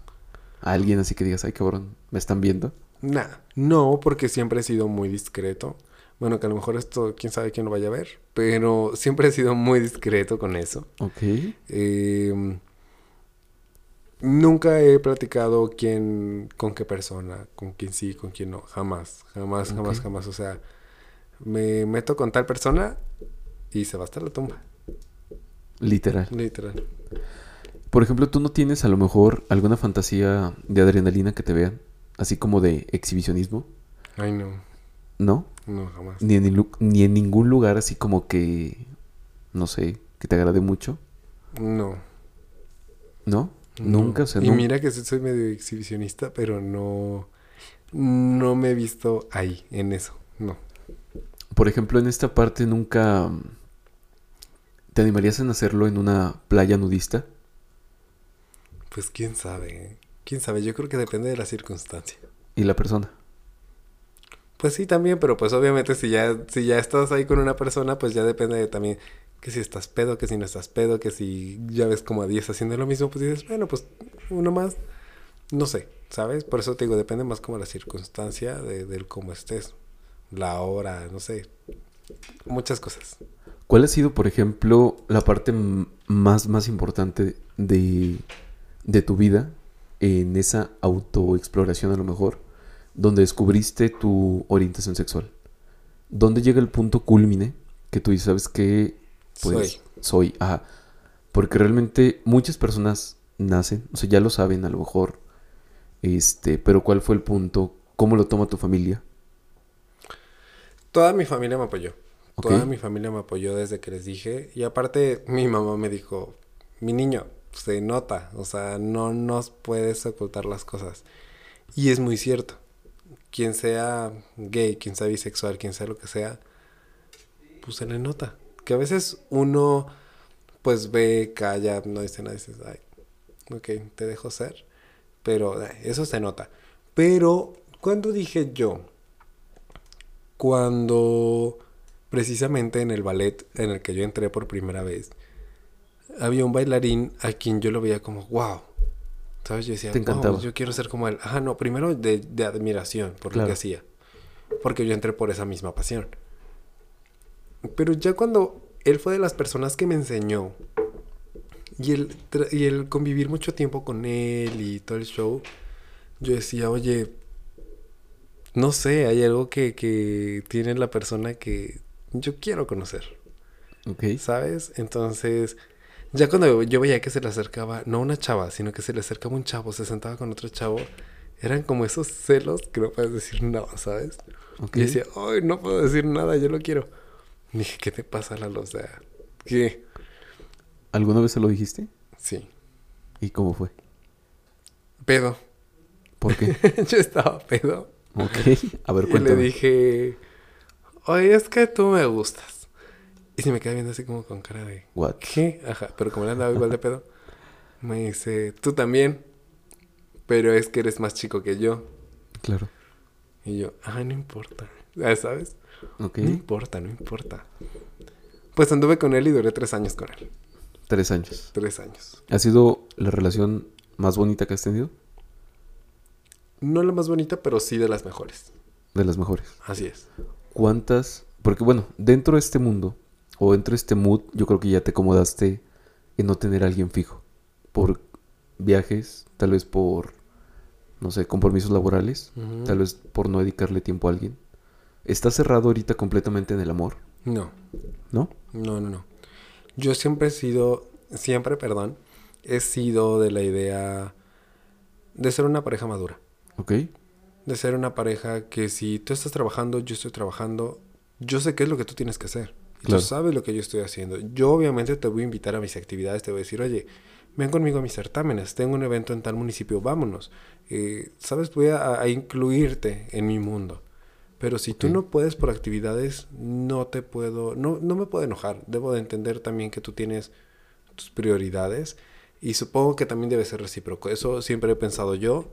A alguien así que digas, ay, cabrón, ¿me están viendo? Nah, no, porque siempre he sido muy discreto. Bueno, que a lo mejor esto, quién sabe quién lo vaya a ver, pero siempre he sido muy discreto con eso. Ok. Em, nunca he platicado quién, con qué persona, con quién sí, con quién no. Jamás, jamás, jamás, jamás. O sea, me meto con tal persona y se va hasta la tumba. Literal. Literal. Por ejemplo, ¿tú no tienes a lo mejor alguna fantasía de adrenalina que te vean? Así como de exhibicionismo. Ay, no. ¿No? No, jamás. Ni en, ni en ningún lugar así como que, no sé, que te agrade mucho. No. ¿No? Nunca, o sea, Y mira que soy medio exhibicionista, pero no, no me he visto ahí, en eso, no. Por ejemplo, en esta parte nunca... ¿Te animarías en hacerlo en una playa nudista? Pues quién sabe, ¿eh? quién sabe, yo creo que depende de la circunstancia. ¿Y la persona? Pues sí, también, pero pues obviamente si ya, si ya estás ahí con una persona, pues ya depende de también que si estás pedo, que si no estás pedo, que si ya ves como a 10 haciendo lo mismo, pues dices, bueno, pues uno más, no sé, ¿sabes? Por eso te digo, depende más como la circunstancia de, del cómo estés, la hora, no sé, muchas cosas. ¿Cuál ha sido, por ejemplo, la parte más, más importante de, de tu vida en esa autoexploración a lo mejor? donde descubriste tu orientación sexual. ¿Dónde llega el punto culmine que tú sabes que pues soy? soy ajá. Porque realmente muchas personas nacen, o sea, ya lo saben a lo mejor. Este, pero ¿cuál fue el punto? ¿Cómo lo toma tu familia? Toda mi familia me apoyó. Toda mi familia me apoyó desde que les dije. Y aparte, mi mamá me dijo, mi niño, se nota, o sea, no nos puedes ocultar las cosas. Y es muy cierto quien sea gay, quien sea bisexual, quien sea lo que sea, pues se le nota. Que a veces uno pues ve, calla, no dice nada, dices, ay, ok, te dejo ser. Pero eso se nota. Pero, cuando dije yo? Cuando precisamente en el ballet en el que yo entré por primera vez, había un bailarín a quien yo lo veía como, wow, ¿Sabes? Yo decía, yo quiero ser como él. Ajá, no, primero de, admiración por lo que hacía. Porque yo entré por esa misma pasión. Pero ya cuando él fue de las personas que me enseñó y el, y el convivir mucho tiempo con él y todo el show, yo decía, oye, no sé, hay algo que, que tiene la persona que yo quiero conocer. Ok. ¿Sabes? Entonces ya cuando yo veía que se le acercaba, no una chava, sino que se le acercaba un chavo, se sentaba con otro chavo, eran como esos celos que no puedes decir nada, ¿sabes? Y decía, ay, no puedo decir nada, yo lo quiero. Dije, ¿qué te pasa, Lalo? O sea, ¿qué? ¿Alguna vez se lo dijiste? Sí. ¿Y cómo fue? Pedo. ¿Por qué? yo estaba pedo. Ok, a ver, cuéntame. Y le dije, oye, es que tú me gustas. Y se me queda viendo así como con cara de... What? ¿Qué? Ajá, pero como le andaba igual de pedo, me dice, tú también, pero es que eres más chico que yo. Claro. Y yo, ah, no importa. ¿Sabes? No importa, no importa. Pues anduve con él y duré tres años con él. Tres años. Tres años. ¿Ha sido la relación más bonita que has tenido? No la más bonita, pero sí de las mejores. De las mejores. Así es. ¿Cuántas? Porque bueno, dentro de este mundo o dentro de este mood, yo creo que ya te acomodaste en no tener a alguien fijo. Por viajes, tal vez por, no sé, compromisos laborales, tal vez por no dedicarle tiempo a alguien. ¿Estás cerrado ahorita completamente en el amor? No. ¿No? No, no, no. Yo siempre he sido, siempre, perdón, he sido de la idea de ser una pareja madura. Ok. De ser una pareja que si tú estás trabajando, yo estoy trabajando, yo sé qué es lo que tú tienes que hacer. Tú sabes lo que yo estoy haciendo. Yo obviamente te voy a invitar a mis actividades, te voy a decir, oye, ven conmigo a mis certámenes, tengo un evento en tal municipio, vámonos. Eh, Sabes, voy a, incluirte en mi mundo. Pero si tú no puedes por actividades, no te puedo, no, no me puedo enojar. Debo de entender también que tú tienes tus prioridades y supongo que también debe ser recíproco. Eso siempre he pensado yo.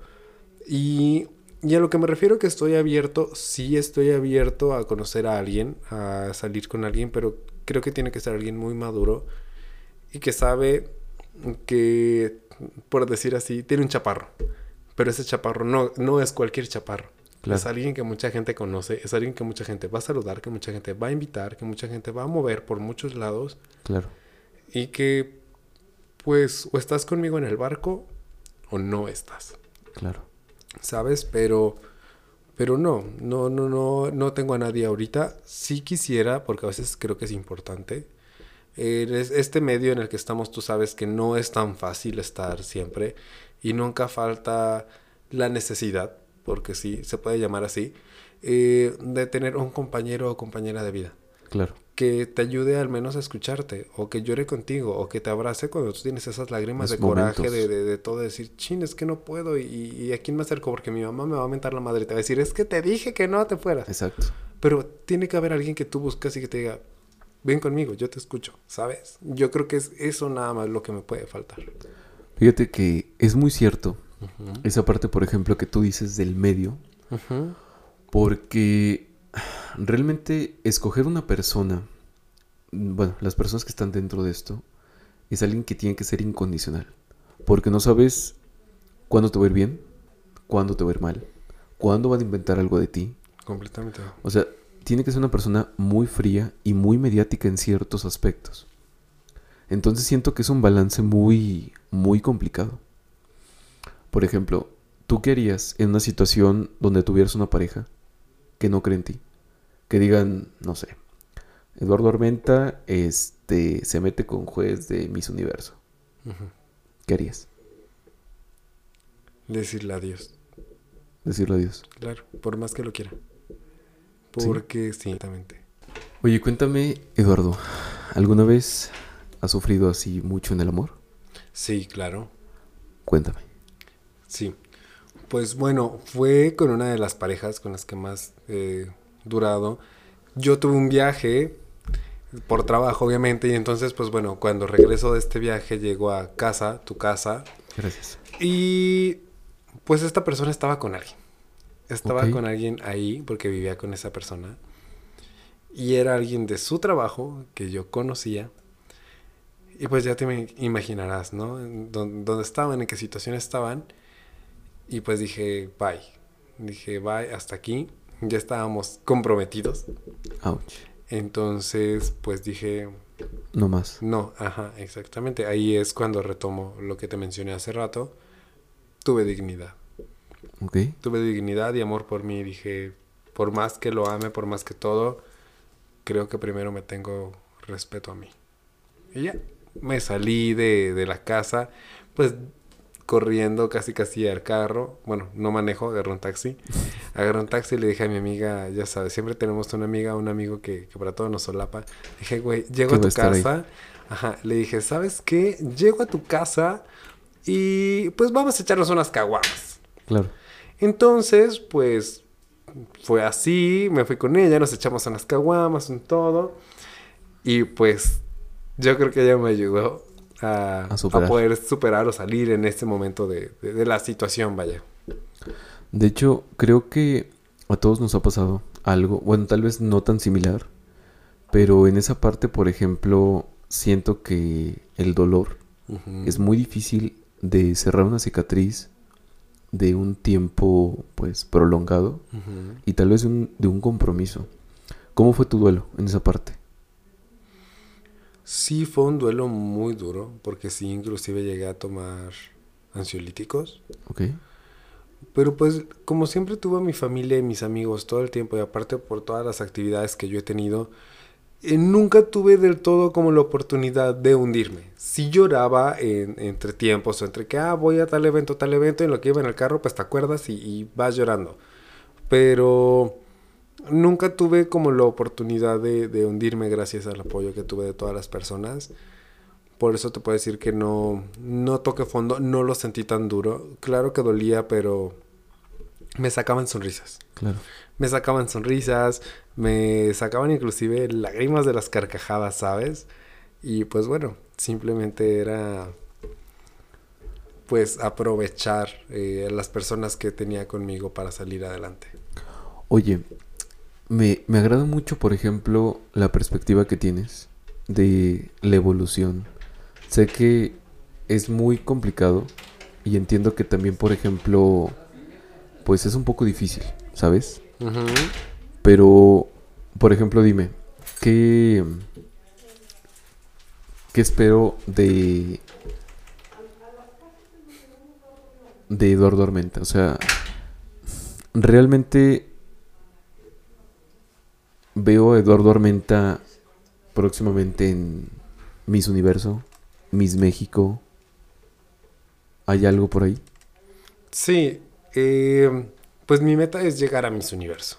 Y, y a lo que me refiero que estoy abierto, sí estoy abierto a conocer a alguien, a salir con alguien, pero creo que tiene que ser alguien muy maduro y que sabe que, por decir así, tiene un chaparro. Pero ese chaparro no, no es cualquier chaparro. Es alguien que mucha gente conoce, es alguien que mucha gente va a saludar, que mucha gente va a invitar, que mucha gente va a mover por muchos lados. Claro. Y que, pues, o estás conmigo en el barco o no estás. Claro. ¿Sabes? Pero, pero no, no, no, no, no tengo a nadie ahorita. Sí quisiera, porque a veces creo que es importante. este medio en el que estamos, tú sabes que no es tan fácil estar siempre y nunca falta la necesidad porque sí, se puede llamar así, eh, de tener un compañero o compañera de vida. Claro. Que te ayude al menos a escucharte, o que llore contigo, o que te abrace cuando tú tienes esas lágrimas de coraje, de, de, todo, decir, chin, es que no puedo, y, y, a quién me acerco, porque mi mamá me va a mentar la madre, y te va a decir, es que te dije que no te fueras. Exacto. Pero tiene que haber alguien que tú buscas y que te diga, ven conmigo, yo te escucho, ¿sabes? Yo creo que es eso nada más lo que me puede faltar. Fíjate que es muy cierto esa parte, por ejemplo, que tú dices del medio. Porque realmente escoger una persona, bueno, las personas que están dentro de esto, es alguien que tiene que ser incondicional. Porque no sabes cuándo te va a ir bien, cuándo te va a ir mal, cuándo van a inventar algo de ti. Completamente. O sea, tiene que ser una persona muy fría y muy mediática en ciertos aspectos. Entonces siento que es un balance muy, muy complicado. Por ejemplo, ¿tú qué harías en una situación donde tuvieras una pareja que no cree en ti? Que digan, no sé, Eduardo Armenta este, se mete con juez de Miss Universo. ¿Qué harías? Decirle adiós. Decirle adiós. Claro, por más que lo quiera. Porque sí, exactamente. Oye, cuéntame, Eduardo, ¿alguna vez has sufrido así mucho en el amor? Sí, claro. Cuéntame. Sí. Pues bueno, fue con una de las parejas con las que más he durado. Yo tuve un viaje por trabajo, obviamente, y entonces, pues bueno, cuando regreso de este viaje, llego a casa, tu casa. Gracias. Y pues esta persona estaba con alguien. Estaba con alguien ahí porque vivía con esa persona. Y era alguien de su trabajo que yo conocía. Y pues ya te imaginarás, ¿no? dónde estaban, en qué situación estaban. Y pues dije, bye. Dije, bye, hasta aquí. Ya estábamos comprometidos. Ouch. Entonces, pues dije... No más. No, ajá, exactamente. Ahí es cuando retomo lo que te mencioné hace rato. Tuve dignidad. Ok. Tuve dignidad y amor por mí. Dije, por más que lo ame, por más que todo, creo que primero me tengo respeto a mí. Y ya, me salí de, de la casa. Pues corriendo casi casi al carro. Bueno, no manejo, agarré un taxi. Agarré un taxi y le dije a mi amiga, ya sabes, siempre tenemos una amiga, un amigo que, que para todo nos solapa. dije, güey, llego a tu casa. Ajá, le dije, ¿sabes qué? Llego a tu casa y pues vamos a echarnos unas caguamas. Claro. Entonces, pues fue así, me fui con ella, nos echamos unas caguamas, un todo. Y pues yo creo que ella me ayudó a, poder superar o salir en este momento de, la situación, vaya. De hecho, creo que a todos nos ha pasado algo, bueno, tal vez no tan similar, pero en esa parte, por ejemplo, siento que el dolor es muy difícil de cerrar una cicatriz de un tiempo, pues, prolongado y tal vez de un compromiso. ¿Cómo fue tu duelo en esa parte? Sí fue un duelo muy duro, porque sí, inclusive llegué a tomar ansiolíticos. Ok. Pero pues como siempre tuve a mi familia y mis amigos todo el tiempo y aparte por todas las actividades que yo he tenido, eh, nunca tuve del todo como la oportunidad de hundirme. Sí lloraba en, entre tiempos o entre que, ah, voy a tal evento, tal evento, y en lo que iba en el carro, pues te acuerdas y, y vas llorando. Pero nunca tuve como la oportunidad de, de, hundirme gracias al apoyo que tuve de todas las personas. Por eso te puedo decir que no, no toqué fondo, no lo sentí tan duro. Claro que dolía, pero me sacaban sonrisas. Claro. Me sacaban sonrisas, me sacaban inclusive lágrimas de las carcajadas, ¿sabes? Y pues bueno, simplemente era pues aprovechar eh, las personas que tenía conmigo para salir adelante. Oye, me, me agrada mucho, por ejemplo, la perspectiva que tienes de la evolución. Sé que es muy complicado y entiendo que también, por ejemplo, pues es un poco difícil, ¿sabes? Pero, por ejemplo, dime, ¿qué, ¿qué espero de, de Eduardo Armenta? O sea, realmente veo a Eduardo Armenta próximamente en Miss Universo, Miss México. ¿Hay algo por ahí? Sí, eh, pues mi meta es llegar a Miss Universo.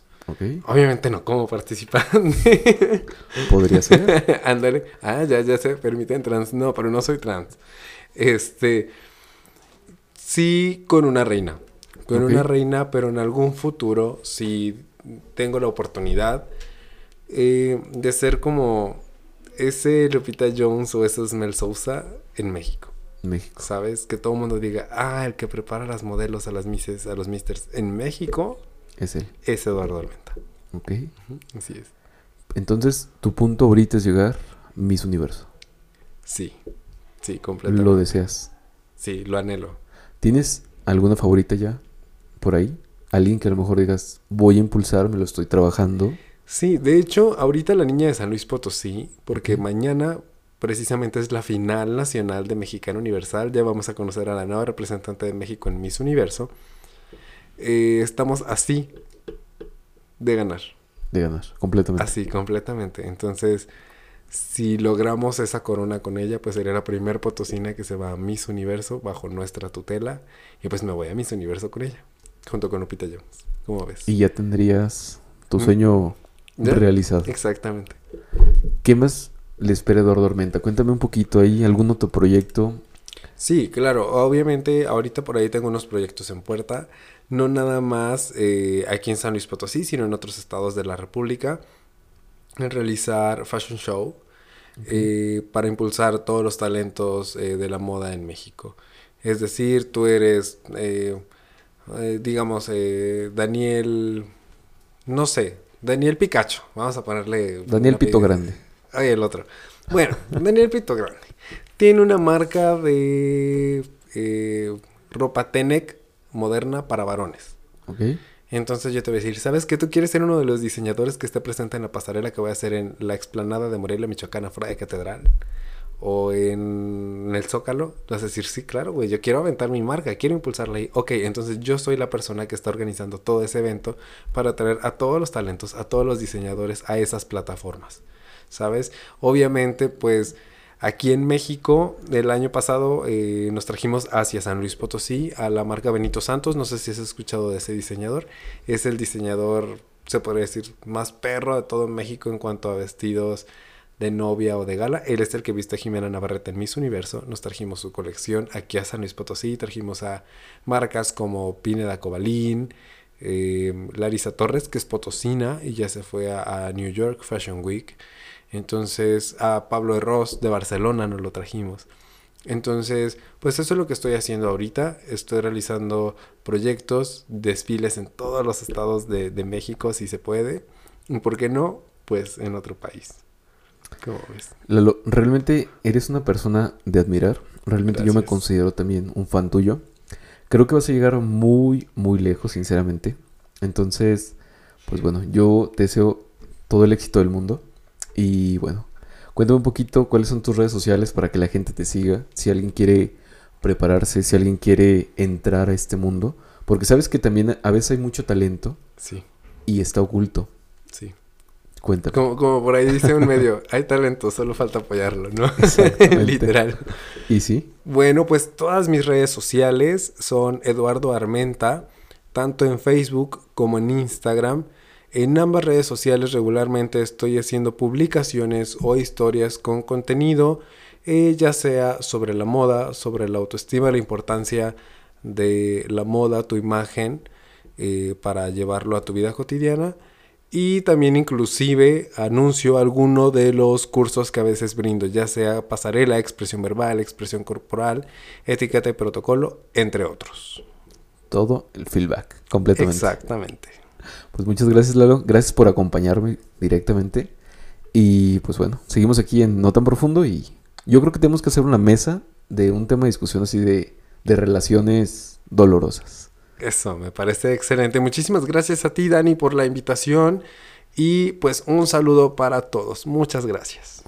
Obviamente no como participante. Podría ser. Ándale. Ah, ya, ya se permiten trans. No, pero no soy trans. Este. Sí, con una reina. Con una reina, pero en algún futuro, si tengo la oportunidad eh, de ser como ese Lupita Jones o ese Mel Sousa en México. México. ¿Sabes? Que todo el mundo diga, ah, el que prepara las modelos a las misses, a los misters en México. Es él. Es Eduardo Almenta. Ok. así es. Entonces, tu punto ahorita es llegar Miss Universo. Sí. Sí, completamente. ¿Lo deseas? Sí, lo anhelo. ¿Tienes alguna favorita ya por ahí? ¿Alguien que a lo mejor digas, voy a impulsar, me lo estoy trabajando? Sí, de hecho, ahorita la niña de San Luis Potosí, porque mañana precisamente es la final nacional de Mexicano Universal. Ya vamos a conocer a la nueva representante de México en Miss Universo. Eh, estamos así de ganar. De ganar, completamente. Así, completamente. Entonces, si logramos esa corona con ella, pues sería la primer potosina que se va a Miss Universo bajo nuestra tutela. Y pues me voy a Miss Universo con ella, junto con Lupita Jones. ¿Cómo ves? Y ya tendrías tu mm. Realizado. Exactamente. ¿Qué más le espera Eduardo Armenta? Cuéntame un poquito ahí, algún otro proyecto. Sí, claro, obviamente ahorita por ahí tengo unos proyectos en puerta, no nada más eh, aquí en San Luis Potosí, sino en otros estados de la República, en realizar fashion show eh, para impulsar todos los talentos eh, de la moda en México. Es decir, tú eres, digamos, Daniel, no sé, Daniel Picacho, vamos a ponerle... Daniel Pito Grande. Ay, el otro. Bueno, Daniel Pito Grande. Tiene una marca de eh, ropa Tenec moderna para varones. Ok. Entonces yo te voy a decir, ¿sabes qué? Tú quieres ser uno de los diseñadores que esté presente en la pasarela que voy a hacer en la explanada de Morelia, Michoacán, fuera de Catedral. O en, el Zócalo. Vas a decir, sí, claro, güey, yo quiero aventar mi marca, quiero impulsarla ahí. Ok, entonces yo soy la persona que está organizando todo ese evento para atraer a todos los talentos, a todos los diseñadores a esas plataformas. ¿sabes? Obviamente, pues aquí en México, el año pasado eh, nos trajimos hacia San Luis Potosí a la marca Benito Santos, no sé si has escuchado de ese diseñador, es el diseñador, se podría decir, más perro de todo México en cuanto a vestidos de novia o de gala. Él es el que viste a Jimena Navarrete en Miss Universo. Nos trajimos su colección aquí a San Luis Potosí. Trajimos a marcas como Pineda Cobalín, eh, Larisa Torres, que es potosina y ya se fue a New York Fashion Week. Entonces a Pablo Ross de Barcelona nos lo trajimos. Entonces, pues eso es lo que estoy haciendo ahorita. Estoy realizando proyectos, desfiles en todos los estados de, México, si se puede. Y por qué no, pues en otro país. ¿Cómo ves? Lalo, realmente eres una persona de admirar. Realmente yo me considero también un fan tuyo. Creo que vas a llegar muy, muy lejos, sinceramente. Entonces, pues bueno, yo deseo todo el éxito del mundo. Y bueno, cuéntame un poquito cuáles son tus redes sociales para que la gente te siga. Si alguien quiere prepararse, si alguien quiere entrar a este mundo. Porque sabes que también a veces hay mucho talento. Sí. Y está oculto. Sí. Cuéntame. Como, como por ahí dice un medio, hay talento, solo falta apoyarlo, ¿no? Literal. ¿Y sí? Bueno, pues todas mis redes sociales son Eduardo Armenta, tanto en Facebook como en Instagram. En ambas redes sociales regularmente estoy haciendo publicaciones o historias con contenido, eh, ya sea sobre la moda, sobre la autoestima, la importancia de la moda, tu imagen, eh, para llevarlo a tu vida cotidiana. Y también inclusive anuncio alguno de los cursos que a veces brindo, ya sea pasarela, expresión verbal, expresión corporal, etiqueta y protocolo, entre otros. Todo el feedback, completamente. Exactamente. Pues muchas gracias, Lalo. Gracias por acompañarme directamente. Y pues bueno, seguimos aquí en No tan profundo y yo creo que tenemos que hacer una mesa de un tema de discusión así de, de relaciones dolorosas. Eso, me parece excelente. Muchísimas gracias a ti, Dani, por la invitación. Y pues un saludo para todos. Muchas gracias.